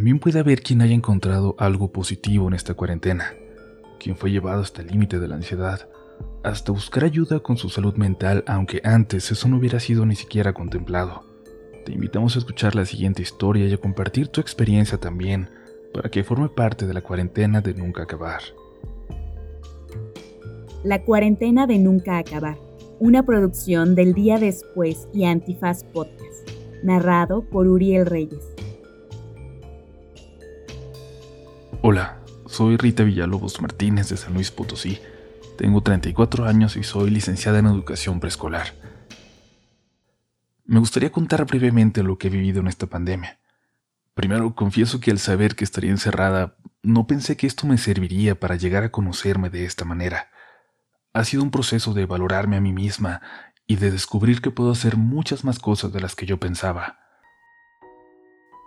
también puede haber quien haya encontrado algo positivo en esta cuarentena, quien fue llevado hasta el límite de la ansiedad, hasta buscar ayuda con su salud mental, aunque antes eso no hubiera sido ni siquiera contemplado. Te invitamos a escuchar la siguiente historia y a compartir tu experiencia también, para que forme parte de la cuarentena de nunca acabar. La cuarentena de nunca acabar, una producción del día después y Antifaz Podcast, narrado por Uriel Reyes. Soy Rita Villalobos Martínez de San Luis Potosí. Tengo 34 años y soy licenciada en educación preescolar. Me gustaría contar brevemente lo que he vivido en esta pandemia. Primero, confieso que al saber que estaría encerrada, no pensé que esto me serviría para llegar a conocerme de esta manera. Ha sido un proceso de valorarme a mí misma y de descubrir que puedo hacer muchas más cosas de las que yo pensaba.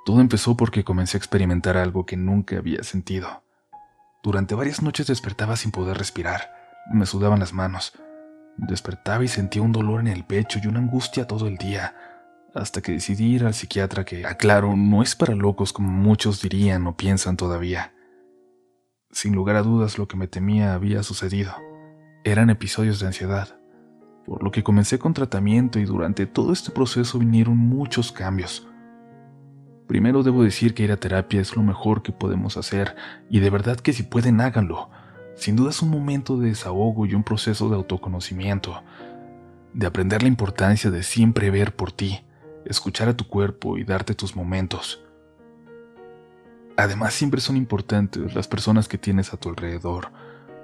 Todo empezó porque comencé a experimentar algo que nunca había sentido. Durante varias noches despertaba sin poder respirar, me sudaban las manos, despertaba y sentía un dolor en el pecho y una angustia todo el día, hasta que decidí ir al psiquiatra que, aclaro, no es para locos como muchos dirían o piensan todavía. Sin lugar a dudas lo que me temía había sucedido eran episodios de ansiedad, por lo que comencé con tratamiento y durante todo este proceso vinieron muchos cambios. Primero debo decir que ir a terapia es lo mejor que podemos hacer y de verdad que si pueden háganlo. Sin duda es un momento de desahogo y un proceso de autoconocimiento, de aprender la importancia de siempre ver por ti, escuchar a tu cuerpo y darte tus momentos. Además siempre son importantes las personas que tienes a tu alrededor,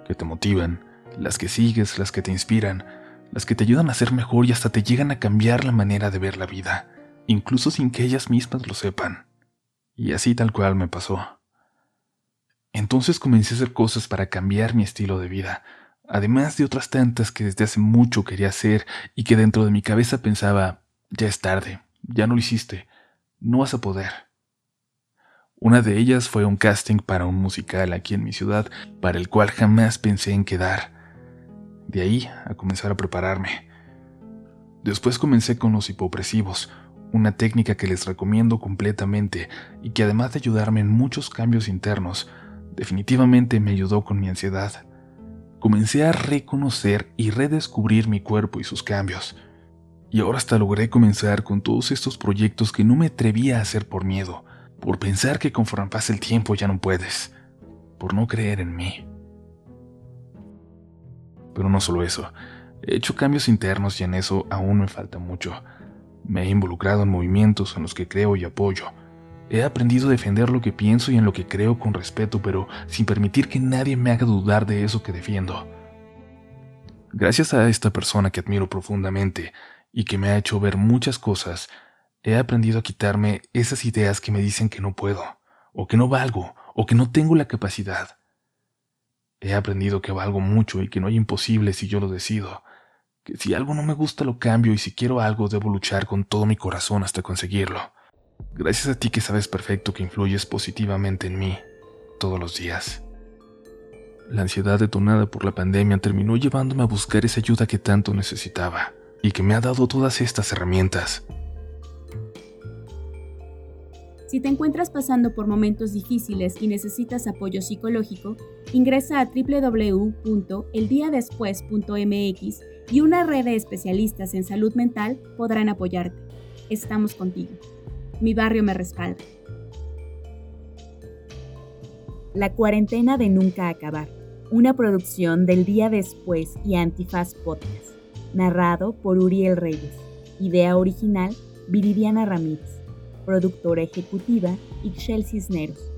que te motivan, las que sigues, las que te inspiran, las que te ayudan a ser mejor y hasta te llegan a cambiar la manera de ver la vida, incluso sin que ellas mismas lo sepan. Y así tal cual me pasó. Entonces comencé a hacer cosas para cambiar mi estilo de vida, además de otras tantas que desde hace mucho quería hacer y que dentro de mi cabeza pensaba, ya es tarde, ya no lo hiciste, no vas a poder. Una de ellas fue un casting para un musical aquí en mi ciudad, para el cual jamás pensé en quedar. De ahí a comenzar a prepararme. Después comencé con los hipopresivos, una técnica que les recomiendo completamente y que además de ayudarme en muchos cambios internos, definitivamente me ayudó con mi ansiedad. Comencé a reconocer y redescubrir mi cuerpo y sus cambios. Y ahora hasta logré comenzar con todos estos proyectos que no me atrevía a hacer por miedo, por pensar que conforme pasa el tiempo ya no puedes, por no creer en mí. Pero no solo eso, he hecho cambios internos y en eso aún me falta mucho. Me he involucrado en movimientos en los que creo y apoyo. He aprendido a defender lo que pienso y en lo que creo con respeto, pero sin permitir que nadie me haga dudar de eso que defiendo. Gracias a esta persona que admiro profundamente y que me ha hecho ver muchas cosas, he aprendido a quitarme esas ideas que me dicen que no puedo, o que no valgo, o que no tengo la capacidad. He aprendido que valgo mucho y que no hay imposible si yo lo decido, que si algo no me gusta lo cambio y si quiero algo debo luchar con todo mi corazón hasta conseguirlo. Gracias a ti que sabes perfecto que influyes positivamente en mí todos los días. La ansiedad detonada por la pandemia terminó llevándome a buscar esa ayuda que tanto necesitaba y que me ha dado todas estas herramientas si te encuentras pasando por momentos difíciles y necesitas apoyo psicológico, ingresa a www.eldiadespues.mx y una red de especialistas en salud mental podrán apoyarte. Estamos contigo. Mi barrio me respalda. La cuarentena de nunca acabar. Una producción del día después y Antifaz Podcast. Narrado por Uriel Reyes. Idea original, Viridiana Ramírez productora ejecutiva Ixchel Cisneros.